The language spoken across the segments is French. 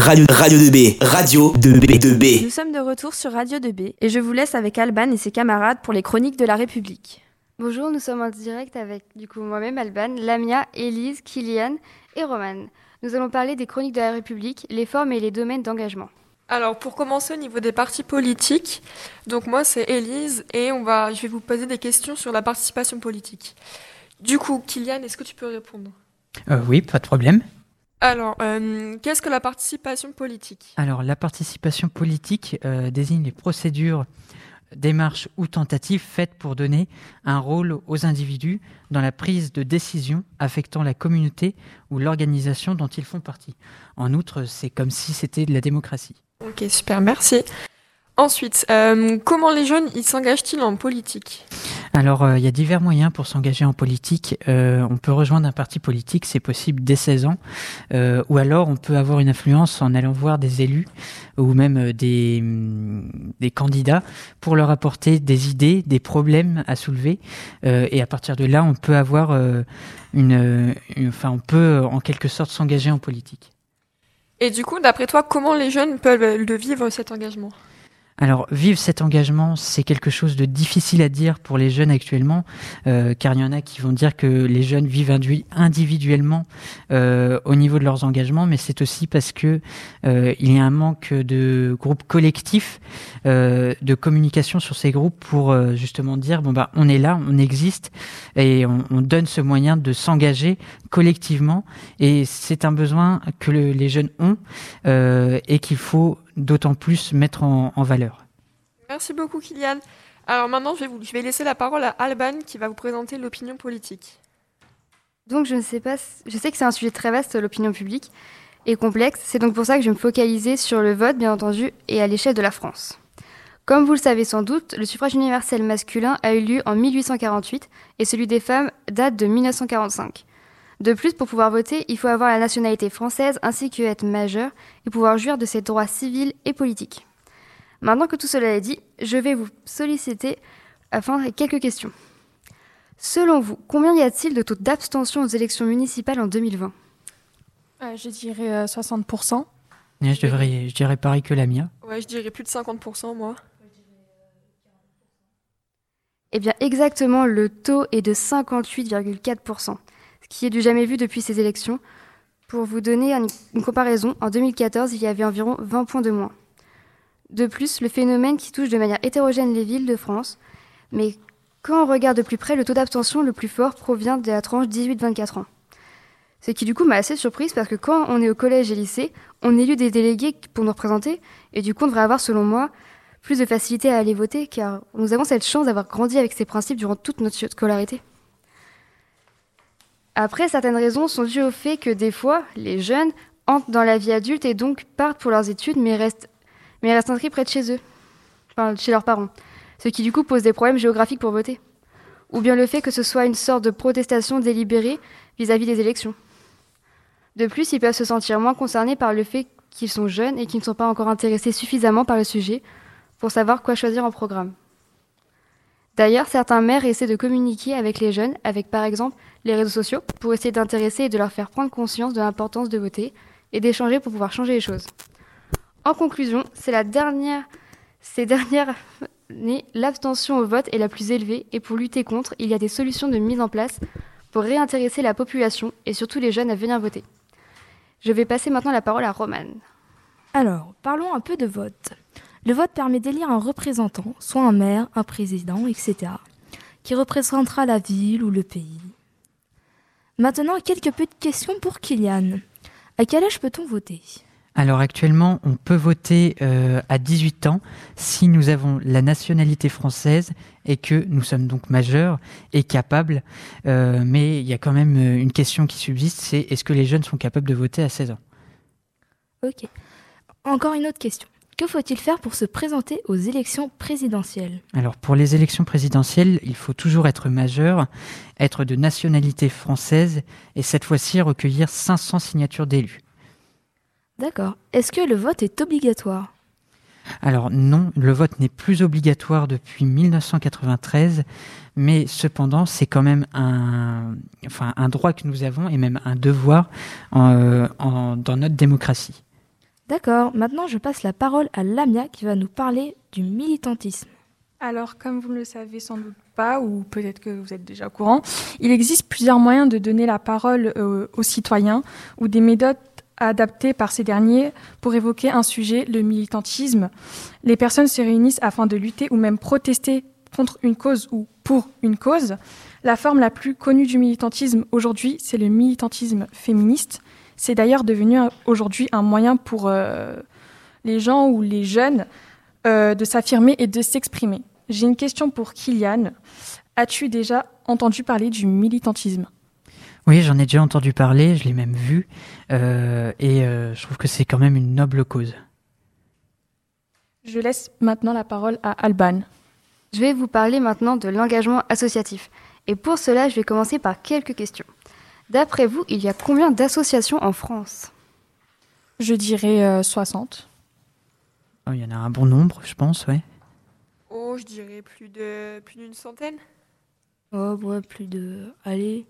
Radio, Radio 2B, Radio 2B, 2B. Nous sommes de retour sur Radio 2B et je vous laisse avec Alban et ses camarades pour les chroniques de la République. Bonjour, nous sommes en direct avec du coup moi-même Alban, Lamia, Élise, Kylian et Roman. Nous allons parler des chroniques de la République, les formes et les domaines d'engagement. Alors pour commencer au niveau des partis politiques, donc moi c'est Élise et on va, je vais vous poser des questions sur la participation politique. Du coup, Kylian, est-ce que tu peux répondre? Euh, Oui, pas de problème. Alors, euh, qu'est-ce que la participation politique? Alors, la participation politique euh, désigne les procédures, démarches ou tentatives faites pour donner un rôle aux individus dans la prise de décision affectant la communauté ou l'organisation dont ils font partie. En outre, c'est comme si c'était de la démocratie. Ok, super, merci. Ensuite, euh, comment les jeunes ils s'engagent-ils en politique? Alors, euh, il y a divers moyens pour s'engager en politique. Euh, on peut rejoindre un parti politique, c'est possible dès 16 ans, ou alors on peut avoir une influence en allant voir des élus ou même des, mm, des candidats pour leur apporter des idées, des problèmes à soulever. et à partir de là, on peut avoir une, enfin, on peut en quelque sorte s'engager en politique. Et du coup, d'après toi, comment les jeunes peuvent le vivre cet engagement? Alors, vivre cet engagement, c'est quelque chose de difficile à dire pour les jeunes actuellement, euh, car il y en a qui vont dire que les jeunes vivent individuellement euh, au niveau de leurs engagements, mais c'est aussi parce que euh, il y a un manque de groupes collectifs, de communication sur ces groupes pour justement dire bon bah on est là, on existe et on, on donne ce moyen de s'engager collectivement, et c'est un besoin que le, les jeunes ont et qu'il faut d'autant plus mettre en, valeur. Merci beaucoup Kylian. Alors maintenant, je vais, vous, je vais laisser la parole à Alban qui va vous présenter l'opinion politique. Donc je ne sais pas, je sais que c'est un sujet très vaste, l'opinion publique, et complexe. C'est donc pour ça que je vais me focaliser sur le vote, bien entendu, et à l'échelle de la France. Comme vous le savez sans doute, le suffrage universel masculin a eu lieu en 1848 et celui des femmes date de 1945. De plus, pour pouvoir voter, il faut avoir la nationalité française ainsi que être majeur et pouvoir jouir de ses droits civils et politiques. Maintenant que tout cela est dit, je vais vous solliciter afin de quelques questions. Selon vous, combien y a-t-il de taux d'abstention aux élections municipales en 2020 euh, Je dirais 60%. Euh, je, devrais, je dirais pareil que la mienne. Ouais, je dirais plus de 50% moi. Eh bien, exactement, le taux est de 58,4% qui est du jamais vu depuis ces élections. Pour vous donner une comparaison, en 2014, il y avait environ 20 points de moins. De plus, le phénomène qui touche de manière hétérogène les villes de France, mais quand on regarde de plus près, le taux d'abstention le plus fort provient de la tranche 18-24 ans. Ce qui du coup m'a assez surprise parce que quand on est au collège et lycée, on élit des délégués pour nous représenter, et du coup on devrait avoir, selon moi, plus de facilité à aller voter, car nous avons cette chance d'avoir grandi avec ces principes durant toute notre scolarité. Après, certaines raisons sont dues au fait que des fois, les jeunes entrent dans la vie adulte et donc partent pour leurs études, mais restent, mais inscrits près de chez eux, enfin, chez leurs parents, ce qui du coup pose des problèmes géographiques pour voter. Ou bien le fait que ce soit une sorte de protestation délibérée vis-à-vis des élections. De plus, ils peuvent se sentir moins concernés par le fait qu'ils sont jeunes et qu'ils ne sont pas encore intéressés suffisamment par le sujet pour savoir quoi choisir en programme. D'ailleurs, certains maires essaient de communiquer avec les jeunes, avec par exemple les réseaux sociaux pour essayer d'intéresser et de leur faire prendre conscience de l'importance de voter et d'échanger pour pouvoir changer les choses. En conclusion, c'est la dernière, ces dernières années, l'abstention au vote est la plus élevée et pour lutter contre, il y a des solutions de mise en place pour réintéresser la population et surtout les jeunes à venir voter. Je vais passer maintenant la parole à Romane. Alors, parlons un peu de vote. Le vote permet d'élire un représentant, soit un maire, un président, etc., qui représentera la ville ou le pays. Maintenant, quelques petites questions pour Kylian. À quel âge peut-on voter? Alors actuellement, on peut voter euh, à 18 ans si nous avons la nationalité française et que nous sommes donc majeurs et capables. Euh, mais il y a quand même euh, une question qui subsiste, c'est est-ce que les jeunes sont capables de voter à 16 ans? Ok. Encore une autre question. Que faut-il faire pour se présenter aux élections présidentielles? Alors pour les élections présidentielles, il faut toujours être majeur, être de nationalité française et cette fois-ci recueillir 500 signatures d'élus. D'accord. Est-ce que le vote est obligatoire? Alors non, le vote n'est plus obligatoire depuis 1993, mais cependant c'est quand même un, un droit que nous avons et même un devoir euh, dans notre démocratie. D'accord, maintenant je passe la parole à Lamia qui va nous parler du militantisme. Alors, comme vous ne le savez sans doute pas, ou peut-être que vous êtes déjà au courant, il existe plusieurs moyens de donner la parole euh, aux citoyens ou des méthodes adaptées par ces derniers pour évoquer un sujet, le militantisme. Les personnes se réunissent afin de lutter ou même protester contre une cause ou pour une cause. La forme la plus connue du militantisme aujourd'hui, c'est le militantisme féministe. C'est d'ailleurs devenu aujourd'hui un moyen pour euh, les gens ou les jeunes euh, de s'affirmer et de s'exprimer. J'ai une question pour Kylian. As-tu déjà entendu parler du militantisme? Oui, j'en ai déjà entendu parler, je l'ai même vu, euh, et je trouve que c'est quand même une noble cause. Je laisse maintenant la parole à Alban. Je vais vous parler maintenant de l'engagement associatif. Et pour cela, je vais commencer par quelques questions. D'après vous, il y a combien d'associations en France? Je dirais 60. Euh, oh, il y en a un bon nombre, je pense, ouais. Oh, je dirais plus de plus d'une centaine. Oh, ouais, plus de. Allez,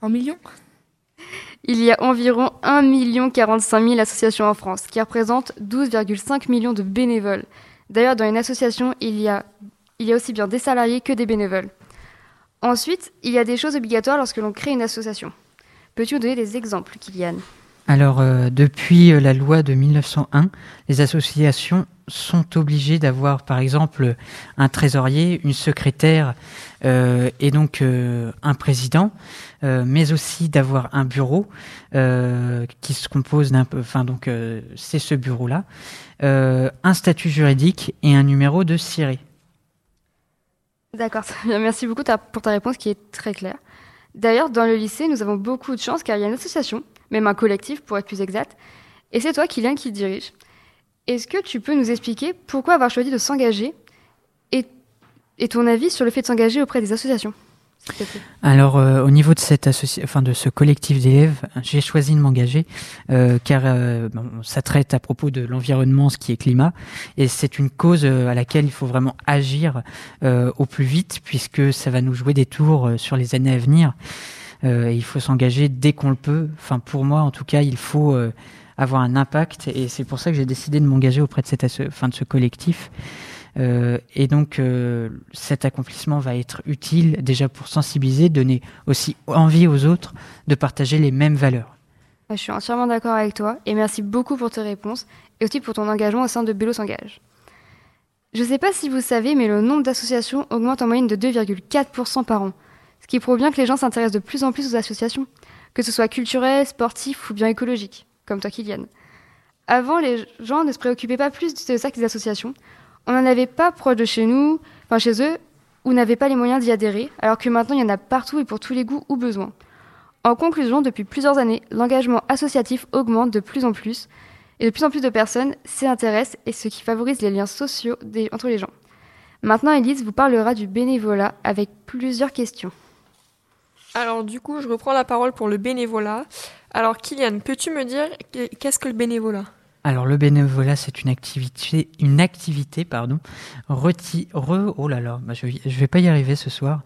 un million Il y a environ 1 45 000 associations en France, qui représentent 12,5 millions de bénévoles. D'ailleurs, dans une association, il y, a, il y a aussi bien des salariés que des bénévoles. Ensuite, il y a des choses obligatoires lorsque l'on crée une association. Peux-tu nous donner des exemples, Kylian? Alors, euh, depuis euh, la loi de 1901, les associations sont obligées d'avoir, par exemple, un trésorier, une secrétaire euh, et donc un président, mais aussi d'avoir un bureau qui se compose d'un peu, enfin donc c'est ce bureau-là, un statut juridique et un numéro de ciré. D'accord, merci beaucoup pour ta réponse qui est très claire. D'ailleurs, dans le lycée, nous avons beaucoup de chance car il y a une association, même un collectif pour être plus exact, et c'est toi, Kylian, qui dirige. Est-ce que tu peux nous expliquer pourquoi avoir choisi de s'engager et ton avis sur le fait de s'engager auprès des associations? Alors, euh, au niveau de, cette enfin, de ce collectif d'élèves, j'ai choisi de m'engager euh, car euh, ça traite à propos de l'environnement, ce qui est climat, et c'est une cause à laquelle il faut vraiment agir au plus vite puisque ça va nous jouer des tours sur les années à venir. il faut s'engager dès qu'on le peut. Enfin, pour moi, en tout cas, il faut avoir un impact, et c'est pour ça que j'ai décidé de m'engager auprès de, cette, enfin, de ce collectif. Euh, et donc euh, cet accomplissement va être utile déjà pour sensibiliser, donner aussi envie aux autres de partager les mêmes valeurs. Je suis entièrement d'accord avec toi et merci beaucoup pour tes réponses et aussi pour ton engagement au sein de Bélo s'engage. Je ne sais pas si vous savez, mais le nombre d'associations augmente en moyenne de 2,4% par an, ce qui prouve bien que les gens s'intéressent de plus en plus aux associations, que ce soit culturel, sportif ou bien écologique, comme toi Kylian. Avant, les gens ne se préoccupaient pas plus de ça que des associations, on n'en avait pas proche de chez nous, enfin chez eux, ou n'avait pas les moyens d'y adhérer, alors que maintenant il y en a partout et pour tous les goûts ou besoins. En conclusion, depuis plusieurs années, l'engagement associatif augmente de plus en plus, et de plus en plus de personnes s'y intéressent, et ce qui favorise les liens sociaux entre les gens. Maintenant, Elise vous parlera du bénévolat avec plusieurs questions. Alors du coup, je reprends la parole pour le bénévolat. Alors Kylian, peux-tu me dire qu'est-ce que le bénévolat? Alors le bénévolat, c'est une activité, une activité, pardon, re, oh là là, bah, je, ne vais pas y arriver ce soir,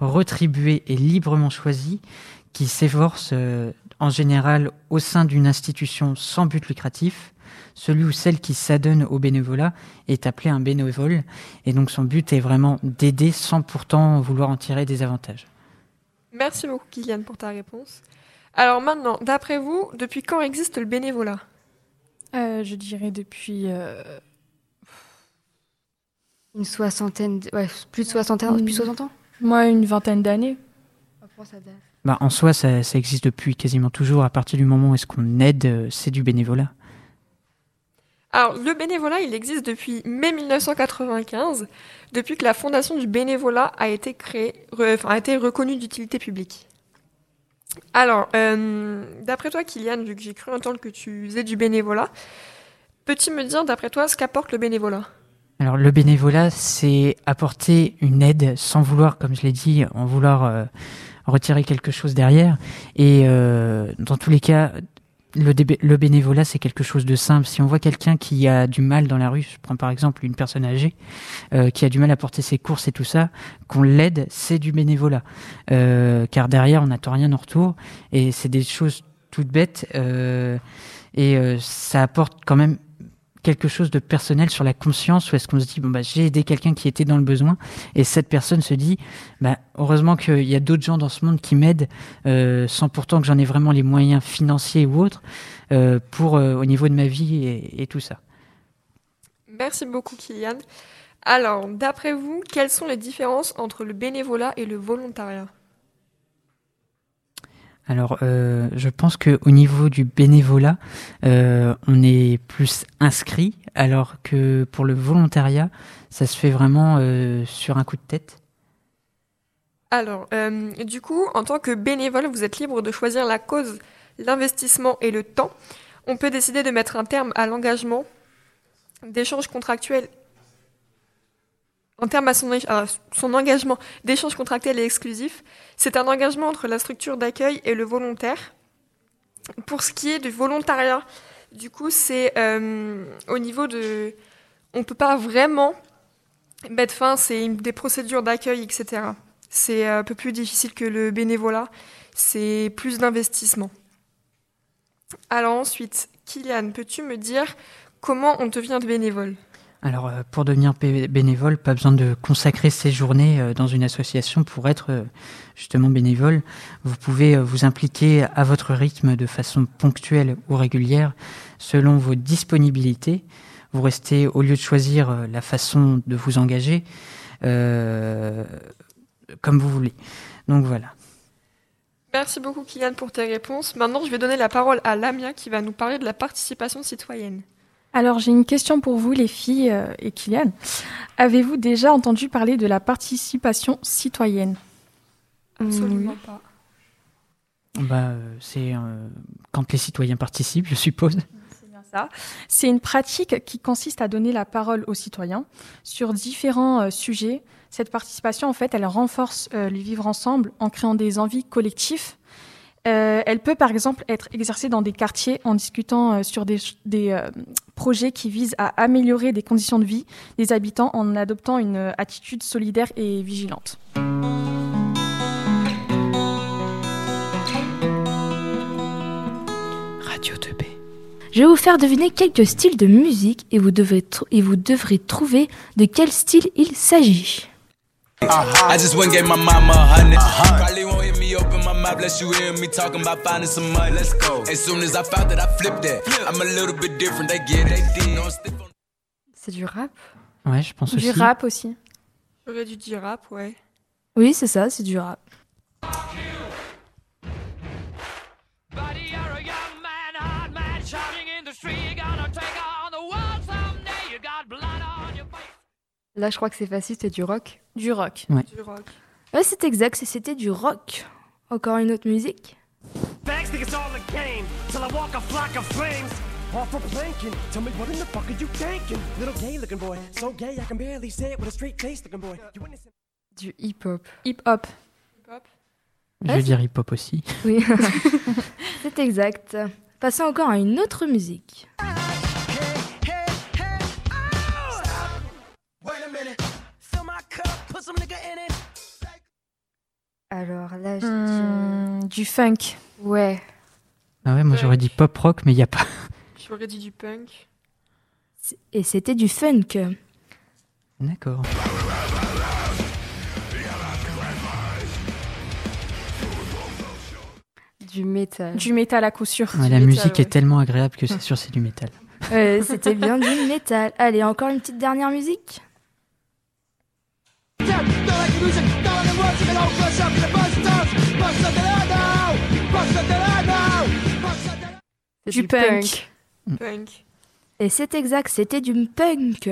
retribuée et librement choisie, qui s'efforce euh, en général au sein d'une institution sans but lucratif. Celui ou celle qui s'adonne au bénévolat est appelé un bénévole, et donc son but est vraiment d'aider sans pourtant vouloir en tirer des avantages. Merci beaucoup Kylian pour ta réponse. Alors maintenant, d'après vous, depuis quand existe le bénévolat? Euh, je dirais depuis. Euh, une soixantaine. Ouais, plus de soixantaine, depuis 60 ans? Moi, une vingtaine d'années. Bah, en soi, ça, ça, existe depuis quasiment toujours. À partir du moment où est-ce qu'on aide, euh, c'est du bénévolat. Alors, le bénévolat, il existe depuis mai 1995, depuis que la fondation du bénévolat a été créée, enfin, a été reconnue d'utilité publique. Alors, euh, d'après toi, Kylian, vu que j'ai cru entendre que tu faisais du bénévolat, peux-tu me dire, d'après toi, ce qu'apporte le bénévolat? Alors, le bénévolat, c'est apporter une aide sans vouloir, comme je l'ai dit, en vouloir euh, retirer quelque chose derrière. Et euh, dans tous les cas, le, bénévolat, c'est quelque chose de simple. Si on voit quelqu'un qui a du mal dans la rue, je prends par exemple une personne âgée euh, qui a du mal à porter ses courses et tout ça, qu'on l'aide, c'est du bénévolat. Euh, car derrière, on n'attend rien en retour et c'est des choses toute bête euh, et ça apporte quand même quelque chose de personnel sur la conscience où est-ce qu'on se dit bon bah j'ai aidé quelqu'un qui était dans le besoin et cette personne se dit bah heureusement qu'il y a d'autres gens dans ce monde qui m'aident euh, sans pourtant que j'en ai vraiment les moyens financiers ou autres euh, pour euh, au niveau de ma vie et, et tout ça. Merci beaucoup, Kylian. Alors, d'après vous, quelles sont les différences entre le bénévolat et le volontariat? Alors, euh, je pense que au niveau du bénévolat, euh, on est plus inscrit, alors que pour le volontariat, ça se fait vraiment euh, sur un coup de tête. Alors, du coup, en tant que bénévole, vous êtes libre de choisir la cause, l'investissement et le temps. On peut décider de mettre un terme à l'engagement d'échanges contractuels en termes à son, engagement d'échanges contractuels et exclusifs. C'est un engagement entre la structure d'accueil et le volontaire. Pour ce qui est du volontariat, du coup, c'est euh, au niveau de... On ne peut pas vraiment mettre fin, c'est des procédures d'accueil, etc. C'est un peu plus difficile que le bénévolat. C'est plus d'investissement. Alors ensuite, Kylian, peux-tu me dire comment on devient bénévole? Alors, euh, pour devenir bé- bénévole, pas besoin de consacrer ses journées euh, dans une association pour être euh, justement bénévole. Vous pouvez vous impliquer à votre rythme de façon ponctuelle ou régulière, selon vos disponibilités. Vous restez, au lieu de choisir la façon de vous engager, comme vous voulez. Donc voilà. Merci beaucoup Kylian pour tes réponses. Maintenant, je vais donner la parole à Lamia qui va nous parler de la participation citoyenne. Alors j'ai une question pour vous les filles euh, et Kylian. Avez-vous déjà entendu parler de la participation citoyenne? Absolument pas. Bah, euh, c'est euh, quand les citoyens participent, je suppose. C'est bien ça. C'est une pratique qui consiste à donner la parole aux citoyens sur différents euh, sujets. Cette participation, en fait, elle renforce euh, le vivre ensemble en créant des envies collectives. Euh, elle peut, par exemple, être exercée dans des quartiers en discutant euh, sur des, euh, projets qui visent à améliorer des conditions de vie des habitants en adoptant une attitude solidaire et vigilante. Radio 2B. Je vais vous faire deviner quelques styles de musique et vous devrez, tr- et vous devrez trouver de quel style il s'agit. I just went and gave my mama a hundred. Probably won't hear me open my mouth unless you hear me talking about finding some money. Let's go. As soon as I found that, I flipped that. I'm a little bit different. They get it. They did. stiff on C'est du rap? Ouais, je pense Du aussi. rap aussi. J'aurais dû dire rap, ouais. Oui, c'est ça, c'est du rap. Buddy, you're a young man, hard man, shouting in the street. Là, je crois que c'est facile, c'est du rock. Du rock. Du rock. Ouais, c'est exact, c'était du rock. Encore une autre musique Thanks, think it's all a game. Till I walk a flock of flames. Off for planking. Tell me what in the fuck are you thinking? Little gay looking boy. So gay I can barely say it with a straight face looking boy. You innocent. Du hip-hop. Hip-hop. Hop. Je vais dire hip-hop aussi. Oui, c'est exact. Passons encore à une autre musique. Alors là, je Hmm, du funk. Ouais. Ah ouais, moi j'aurais dit pop rock, mais il n'y a pas. J'aurais dit du punk. Et c'était du funk. D'accord. Du métal. Du métal à coup sûr. Ouais, la métal, musique ouais. est tellement agréable que c'est sûr c'est du métal. Euh, c'était bien du métal. Allez, encore une petite dernière musique Du punk. Punk. Et c'est exact, c'était du punk.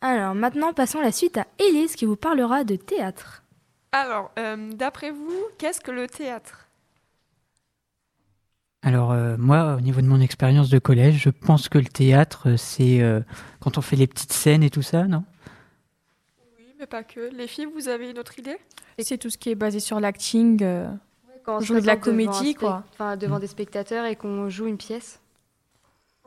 Alors maintenant, passons la suite à Elise qui vous parlera de théâtre. Alors, euh, d'après vous, qu'est-ce que le théâtre? Alors euh, moi, au niveau de mon expérience de collège, je pense que le théâtre, euh, c'est euh, quand on fait les petites scènes et tout ça, non? Mais pas que. Les filles, vous avez une autre idée? C'est tout ce qui est basé sur l'acting. euh, Quand on se Jouer de la comédie, quoi. Enfin, devant des spectateurs et qu'on joue une pièce.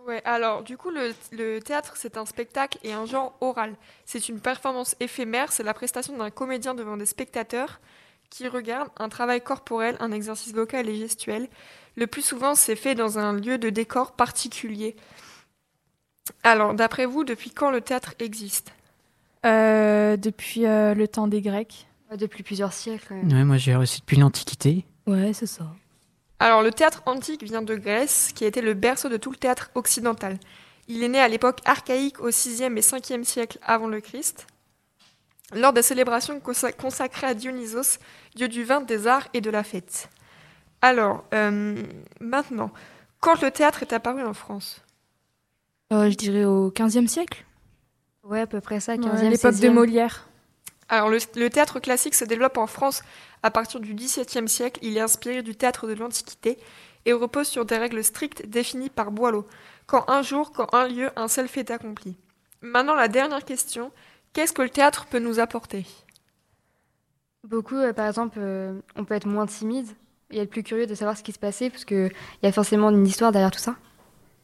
Ouais, alors du coup, le, le théâtre, c'est un spectacle et un genre oral. C'est une performance éphémère, c'est la prestation d'un comédien devant des spectateurs qui regarde un travail corporel, un exercice vocal et gestuel. Le plus souvent, c'est fait dans un lieu de décor particulier. Alors, d'après vous, depuis quand le théâtre existe? Euh, depuis euh, le temps des Grecs. Depuis plusieurs siècles. Ouais, moi j'ai reçu depuis l'Antiquité. Ouais, c'est ça. Alors, le théâtre antique vient de Grèce, qui a été le berceau de tout le théâtre occidental. Il est né à l'époque archaïque au 6e et 5e siècle avant le Christ, lors des célébrations consa- consacrées à Dionysos, dieu du vin, des arts et de la fête. Alors, euh, maintenant, quand le théâtre est apparu en France? Euh, je dirais au 15e siècle. Ouais, à peu près ça, Ouais, 15e, L'époque de 16e. Molière. Alors, le, le théâtre classique se développe en France à partir du XVIIe siècle. Il est inspiré du théâtre de l'Antiquité et repose sur des règles strictes définies par Boileau. Quand un jour, quand un lieu, un seul fait accompli. Maintenant, la dernière question. Qu'est-ce que le théâtre peut nous apporter? Beaucoup, euh, par exemple, euh, on peut être moins timide et être plus curieux de savoir ce qui se passait, parce qu'il y a forcément une histoire derrière tout ça.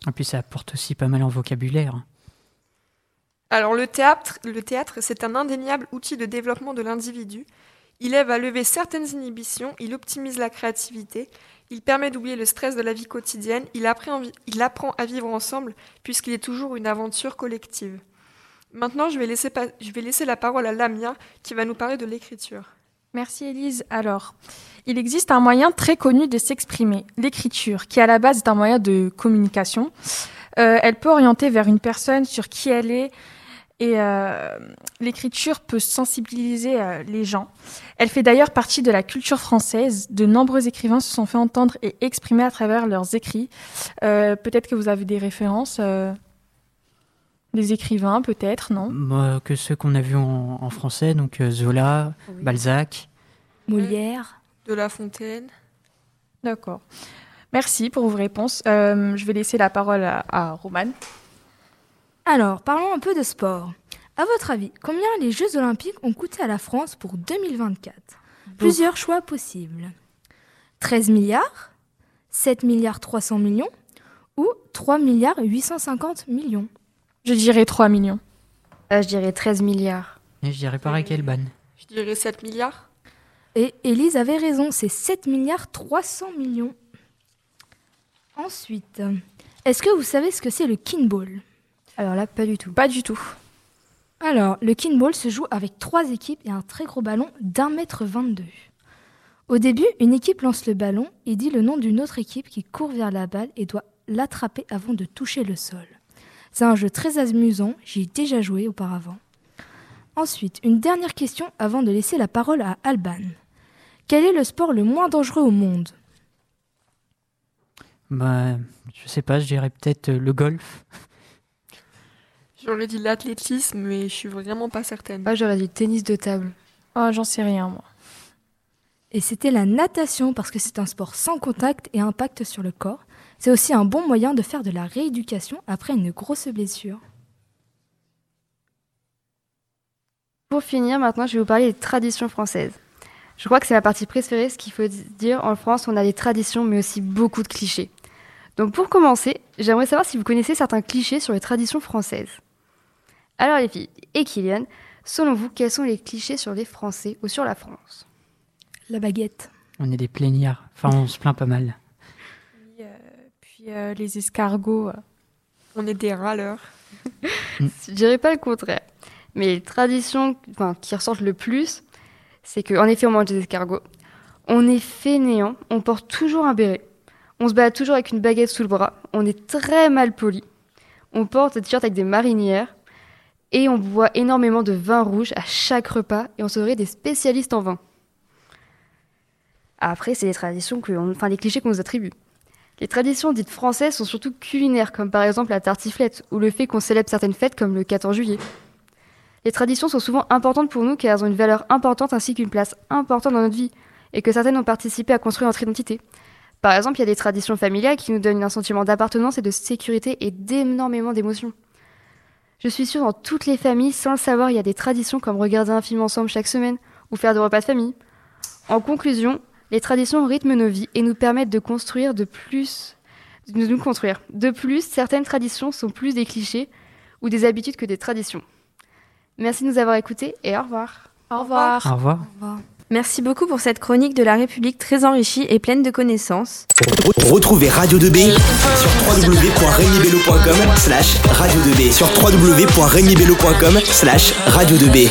Et puis ça apporte aussi pas mal en vocabulaire. Alors, le théâtre, le théâtre, c'est un indéniable outil de développement de l'individu. Il aide à lever certaines inhibitions, il optimise la créativité, il permet d'oublier le stress de la vie quotidienne, il apprend, à vivre ensemble, puisqu'il est toujours une aventure collective. Maintenant, je vais laisser, la parole à Lamia, qui va nous parler de l'écriture. Merci Élise. Alors, il existe un moyen très connu de s'exprimer, l'écriture, qui à la base est un moyen de communication. Euh, elle peut orienter vers une personne sur qui elle est et euh, l'écriture peut sensibiliser euh, les gens. Elle fait d'ailleurs partie de la culture française. De nombreux écrivains se sont fait entendre et exprimer à travers leurs écrits. Euh, peut-être que vous avez des références, euh, des écrivains peut-être, non? Moi, que ceux qu'on a vus en, en français, donc euh, Zola, Balzac. Molière. De La Fontaine. D'accord. Merci pour vos réponses. Euh, je vais laisser la parole à, à Romane. Alors, parlons un peu de sport. À votre avis, combien les Jeux Olympiques ont coûté à la France pour 2024 Plusieurs choix possibles. 13 milliards 7 milliards 300 millions Ou 3 milliards 850 millions? Je dirais 3 millions. Euh, je dirais 13 milliards. Et je dirais pareil qu'Elban. Je dirais 7 milliards. Et Élise avait raison, c'est 7 milliards 300 millions. Ensuite, est-ce que vous savez ce que c'est le kinball? Alors là, pas du tout. Pas du tout. Alors, le kinball se joue avec trois équipes et un très gros ballon d'un mètre 22. Au début, une équipe lance le ballon et dit le nom d'une autre équipe qui court vers la balle et doit l'attraper avant de toucher le sol. C'est un jeu très amusant, j'y ai déjà joué auparavant. Ensuite, une dernière question avant de laisser la parole à Alban. Quel est le sport le moins dangereux au monde? Bah, je sais pas, je dirais peut-être le golf. J'aurais dit l'athlétisme, mais je suis vraiment pas certaine. Moi, j'aurais dit tennis de table. Oh, j'en sais rien, moi. Et c'était la natation parce que c'est un sport sans contact et impact sur le corps. C'est aussi un bon moyen de faire de la rééducation après une grosse blessure. Pour finir, maintenant, je vais vous parler des traditions françaises. Je crois que c'est ma partie préférée, ce qu'il faut dire. En France, on a des traditions, mais aussi beaucoup de clichés. Donc, pour commencer, j'aimerais savoir si vous connaissez certains clichés sur les traditions françaises. Alors, les filles et Kylian, selon vous, quels sont les clichés sur les Français ou sur la France? La baguette. On est des plaignards. Enfin, on se plaint pas mal. Puis euh, les escargots. euh, On est des râleurs. Je dirais pas le contraire. Mais les traditions enfin, qui ressortent le plus, c'est qu'en effet, on mange des escargots. On est fainéant, on porte toujours un béret. On se balade toujours avec une baguette sous le bras. On est très mal poli. On porte des t-shirts avec des marinières. Et on boit énormément de vin rouge à chaque repas. Et on serait des spécialistes en vin. Après, c'est les traditions que, enfin, les clichés qu'on nous attribue. Les traditions dites françaises sont surtout culinaires, comme par exemple la tartiflette, ou le fait qu'on célèbre certaines fêtes comme le 14 juillet. Les traditions sont souvent importantes pour nous car elles ont une valeur importante ainsi qu'une place importante dans notre vie, et que certaines ont participé à construire notre identité. Par exemple, il y a des traditions familiales qui nous donnent un sentiment d'appartenance et de sécurité et d'énormément d'émotions. Je suis sûre dans toutes les familles, sans le savoir, il y a des traditions comme regarder un film ensemble chaque semaine, ou faire des repas de famille. En conclusion, les traditions rythment nos vies et nous permettent de construire de plus, de nous construire. De plus, certaines traditions sont plus des clichés ou des habitudes que des traditions. Merci de nous avoir écoutés et au revoir. Au revoir. Au revoir. Au revoir. Merci beaucoup pour cette chronique de la République très enrichie et pleine de connaissances. Retrouvez Radio 2B sur www.regnibello.com slash radio 2B sur www.regnibello.com slash radio 2B.